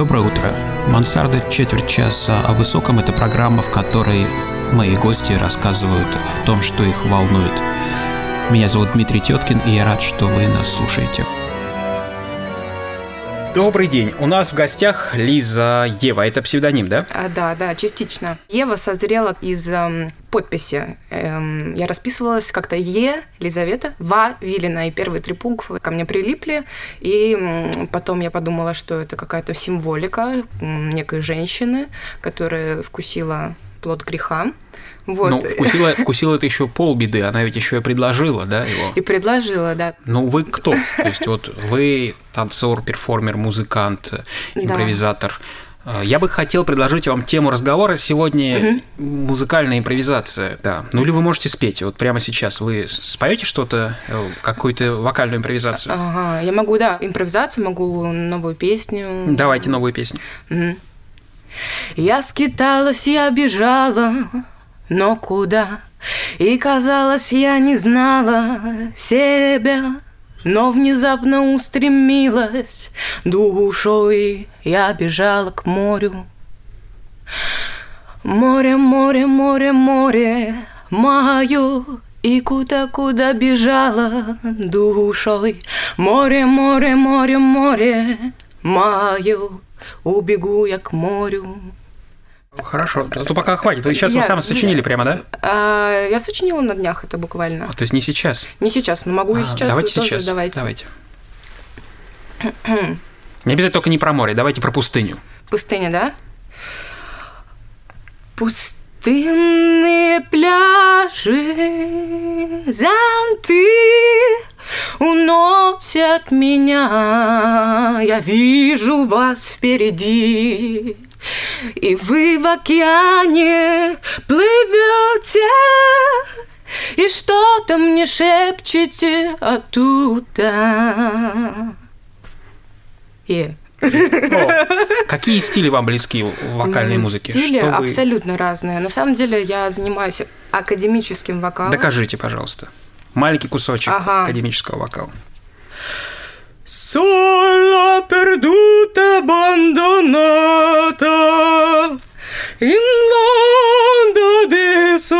Доброе утро. Мансарда четверть часа о высоком – это программа, в которой мои гости рассказывают о том, что их волнует. Меня зовут Дмитрий Теткин, и я рад, что вы нас слушаете. Добрый день. У нас в гостях Лиза Ева. Это псевдоним, да? А, да, да, частично. Ева созрела из эм, подписи. Эм, я расписывалась как-то Е, Лизавета, Ва, Вилина, и первые три буквы ко мне прилипли. И м, потом я подумала, что это какая-то символика м, некой женщины, которая вкусила плод греха. Вот. Ну, вкусила, вкусила это еще полбеды, она ведь еще и предложила, да, его? И предложила, да. Ну, вы кто? То есть вот вы танцор, перформер, музыкант, импровизатор. Да. Я бы хотел предложить вам тему разговора сегодня угу. музыкальная импровизация, да. Ну или вы можете спеть. Вот прямо сейчас вы споете что-то, какую-то вокальную импровизацию? Ага, я могу, да, импровизацию, могу новую песню. Давайте новую песню. Угу. Я скиталась, я бежала, но куда? И казалось, я не знала себя, но внезапно устремилась душой, я бежала к морю. Море, море, море, море, мое, и куда-куда бежала душой. Море, море, море, море, мое, убегу я к морю. Хорошо, то пока хватит. Вы сейчас я, вы сами сочинили прямо, да? А, я сочинила на днях это буквально. А, то есть не сейчас? Не сейчас, но могу а, и сейчас. Давайте тоже, сейчас. Давайте. давайте. не обязательно только не про море, давайте про пустыню. Пустыня, да? Пустынные пляжи, зонты уносят меня. Я вижу вас впереди. И вы в океане плывете, И что-то мне шепчете оттуда. Yeah. О, какие стили вам близки в вокальной музыке? Стили вы... абсолютно разные. На самом деле я занимаюсь академическим вокалом. Dокажите, пожалуйста. Маленький кусочек ага. академического вокала. Sola perduta abbandonata in l'onda desolata,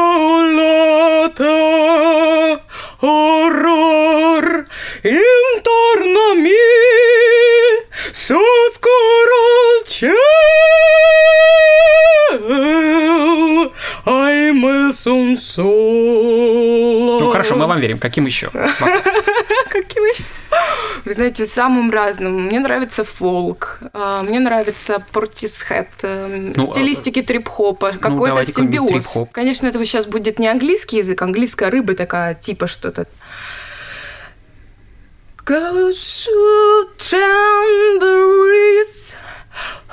horror intorno a me, soscuro il cielo, ahimè son solo. Ну хорошо, мы вам верим. Каким еще? Знаете, самым разным. Мне нравится фолк, а, мне нравится портисхед, э, ну, стилистики трип-хопа, ну, какой-то симбиоз. Конечно, это сейчас будет не английский язык, английская рыба такая, типа что-то. Go to tambourines,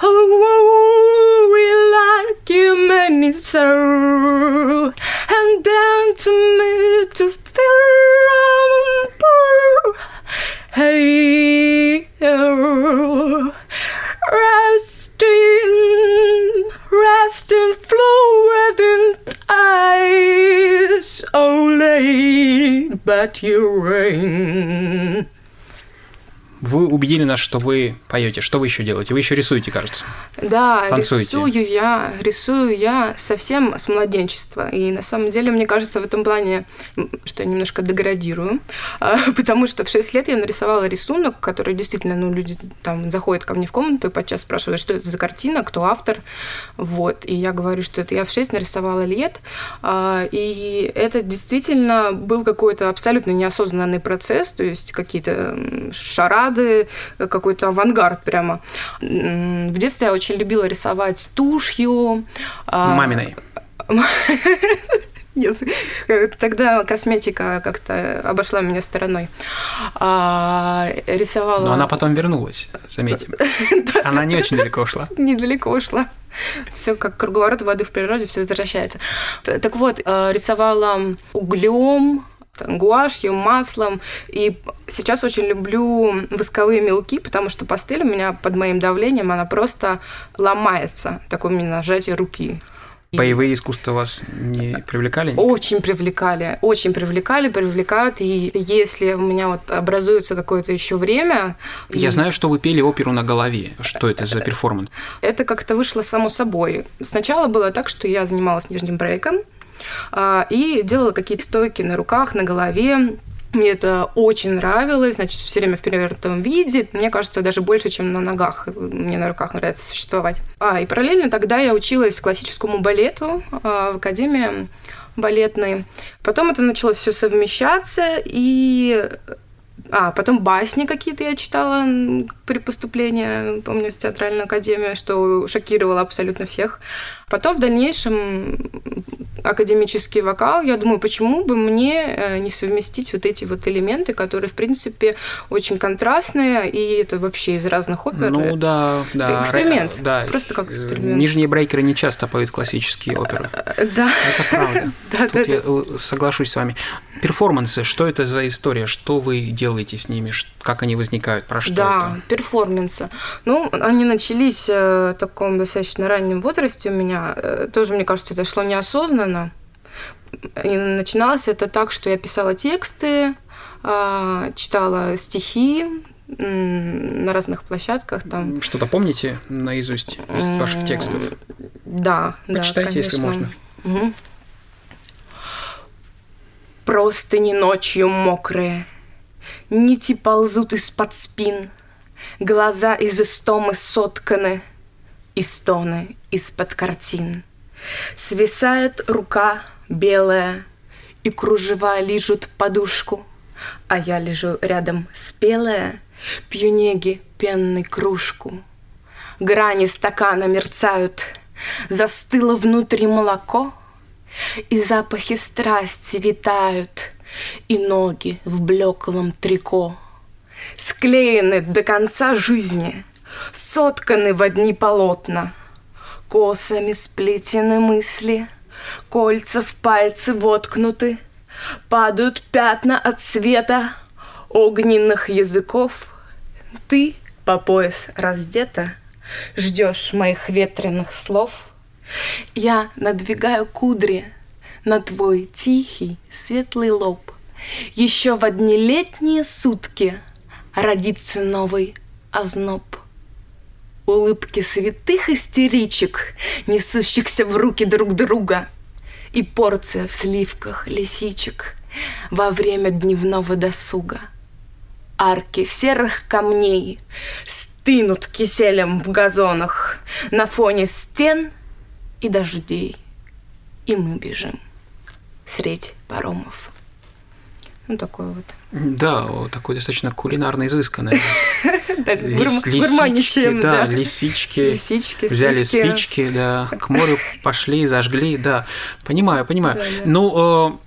oh, we like you many so, and down to me to feel Hey, oh, resting, resting, flowing eyes, only but you rain. Вы убедили нас, что вы поете. Что вы еще делаете? Вы еще рисуете, кажется. Да, Танцуете. рисую я, рисую я совсем с младенчества. И на самом деле, мне кажется, в этом плане, что я немножко деградирую, а, потому что в 6 лет я нарисовала рисунок, который действительно, ну, люди там заходят ко мне в комнату и подчас спрашивают, что это за картина, кто автор. Вот. И я говорю, что это я в 6 нарисовала лет. А, и это действительно был какой-то абсолютно неосознанный процесс, то есть какие-то шара эстрады, какой-то авангард прямо. В детстве я очень любила рисовать тушью. А, Маминой. Нет, тогда косметика как-то обошла меня стороной. А, рисовала... Но она потом вернулась, заметим. Она не очень далеко ушла. Недалеко ушла. Все как круговорот воды в природе, все возвращается. Так вот, а, рисовала углем, гуашью, маслом. И сейчас очень люблю восковые мелки, потому что пастель у меня под моим давлением, она просто ломается. Такое именно нажатие руки. Боевые искусства вас не привлекали? Очень привлекали, очень привлекали, привлекают. И если у меня вот образуется какое-то еще время... Я и... знаю, что вы пели оперу на голове. Что это за перформанс? Это как-то вышло само собой. Сначала было так, что я занималась нижним брейком, и делала какие-то стойки на руках, на голове, мне это очень нравилось, значит, все время в перевернутом виде. Мне кажется, даже больше, чем на ногах. Мне на руках нравится существовать. А, и параллельно тогда я училась классическому балету а, в академии балетной. Потом это начало все совмещаться, и а, потом басни какие-то я читала при поступлении, помню, в театральную академию, что шокировало абсолютно всех. Потом в дальнейшем академический вокал, я думаю, почему бы мне э, не совместить вот эти вот элементы, которые, в принципе, очень контрастные, и это вообще из разных опер. Ну да, да. Это эксперимент. Да. Просто как эксперимент. Нижние брейкеры не часто поют классические оперы. Да. Это правда. Да, Тут да, я да. соглашусь с вами. Перформансы, что это за история? Что вы делаете с ними? Как они возникают? Про что да, это? перформансы. Ну, они начались э, в таком достаточно раннем возрасте у меня. Э, тоже, мне кажется, это шло неосознанно. И начиналось это так, что я писала тексты, э, читала стихи, на разных площадках там. Что-то помните наизусть из ваших текстов? Да, Почитайте, да, если можно. Угу. Простыни ночью мокрые, Нити ползут из-под спин, Глаза из истомы сотканы, И стоны из-под картин. Свисает рука белая, И кружева лижут подушку, А я лежу рядом спелая, Пью неги пенной кружку. Грани стакана мерцают, Застыло внутри молоко — и запахи страсти витают, И ноги в блеклом трико. Склеены до конца жизни, Сотканы в одни полотна, Косами сплетены мысли, Кольца в пальцы воткнуты, Падают пятна от света Огненных языков. Ты по пояс раздета, Ждешь моих ветреных слов — я надвигаю кудри на твой тихий светлый лоб. Еще в одни летние сутки родится новый озноб. Улыбки святых истеричек, несущихся в руки друг друга, и порция в сливках лисичек во время дневного досуга. Арки серых камней стынут киселем в газонах на фоне стен и дождей, и мы бежим средь паромов. Ну, такой вот. Да, такой достаточно кулинарно изысканный. Так, гурманичаем, да. Лисички. Лисички, Взяли спички, да, к морю пошли, зажгли, да. Понимаю, понимаю. Ну, э,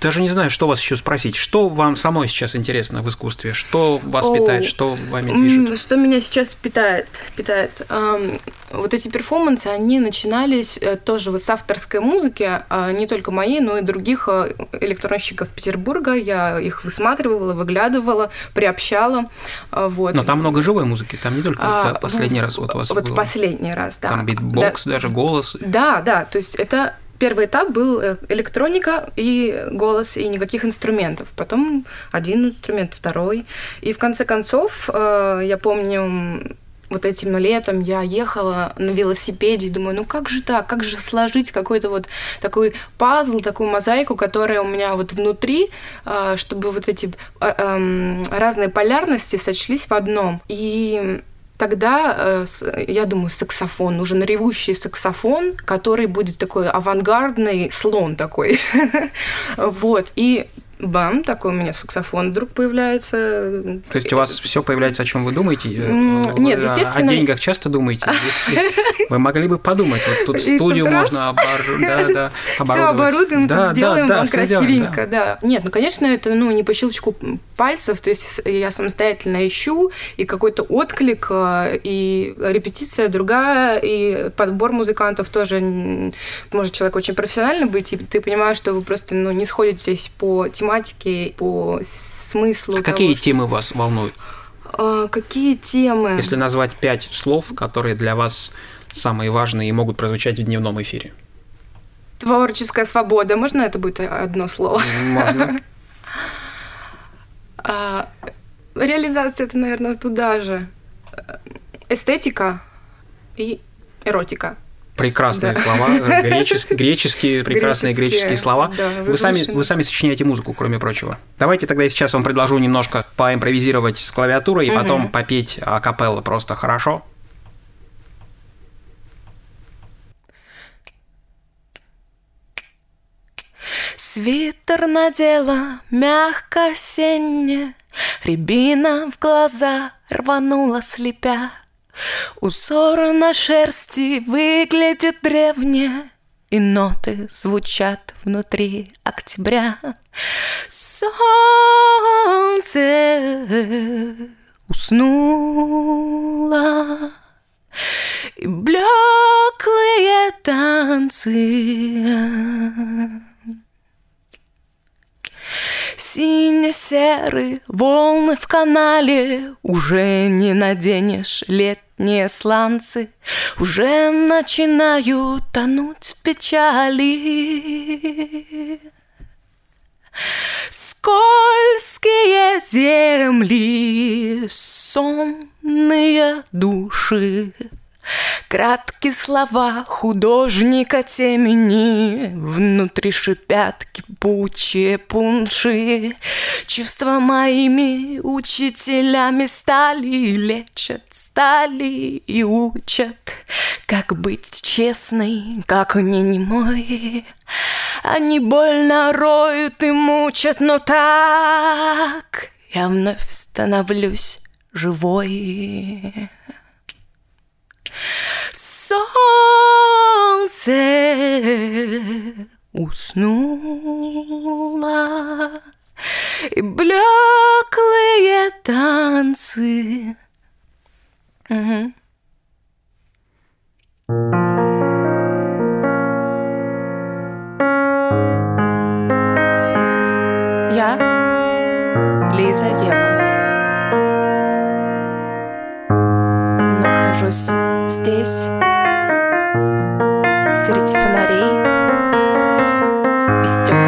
даже не знаю, что вас еще спросить. Что вам самой сейчас интересно в искусстве? Что вас О, питает? Что вами движет? Что меня сейчас питает? питает? Эм, вот эти перформансы, они начинались э, тоже вот с авторской музыки, э, не только моей, но и других э, электронщиков Петербурга. Я их высматривала, выглядывала, приобщала. Э, вот. Но там много живой музыки, там не только а, да, последний раз вот у вас Вот было. последний раз, да. Там битбокс, да, даже голос. Да, да, то есть это первый этап был э, электроника и голос, и никаких инструментов. Потом один инструмент, второй. И в конце концов, э, я помню, вот этим летом я ехала на велосипеде и думаю, ну как же так, как же сложить какой-то вот такой пазл, такую мозаику, которая у меня вот внутри, э, чтобы вот эти эм, разные полярности сочлись в одном. И тогда, э, я думаю, саксофон, нужен ревущий саксофон, который будет такой авангардный слон такой. Вот. И бам, такой у меня саксофон вдруг появляется. То есть у вас все появляется, о чем вы думаете? Вы Нет, естественно. О деньгах часто думаете? Вы могли бы подумать, вот тут студию можно оборудовать. Все оборудуем, сделаем вам красивенько, да. Нет, ну, конечно, это ну не по щелчку пальцев, то есть я самостоятельно ищу, и какой-то отклик, э, и репетиция другая, и подбор музыкантов тоже, может человек очень профессиональный быть, и ты понимаешь, что вы просто ну, не сходитесь по тематике, по смыслу. А того, какие что... темы вас волнуют? А, какие темы? Если назвать пять слов, которые для вас самые важные и могут прозвучать в дневном эфире. Творческая свобода. Можно это будет одно слово? Можно. А, реализация это, наверное, туда же. Эстетика и эротика. Прекрасные да. слова, греческие, греческие прекрасные греческие, греческие слова. Да, вы, сами, вы сами сочиняете музыку, кроме прочего. Давайте тогда я сейчас вам предложу немножко поимпровизировать с клавиатурой и угу. потом попеть акапелла просто хорошо. Свитер надела мягко осенне, Рябина в глаза рванула слепя. Узор на шерсти выглядит древне, И ноты звучат внутри октября. Солнце уснуло, И блеклые танцы Сине-серые волны в канале Уже не наденешь летние сланцы Уже начинают тонуть печали. Скользкие земли, сонные души Краткие слова художника темени Внутри шипят кипучие пунши. Чувства моими учителями стали Лечат, стали и учат. Как быть честной, как не немой Они больно роют и мучат, но так Я вновь становлюсь живой солнце уснуло, И блеклые танцы. Я Лиза Ева. Нахожусь desse, seleccionarei estou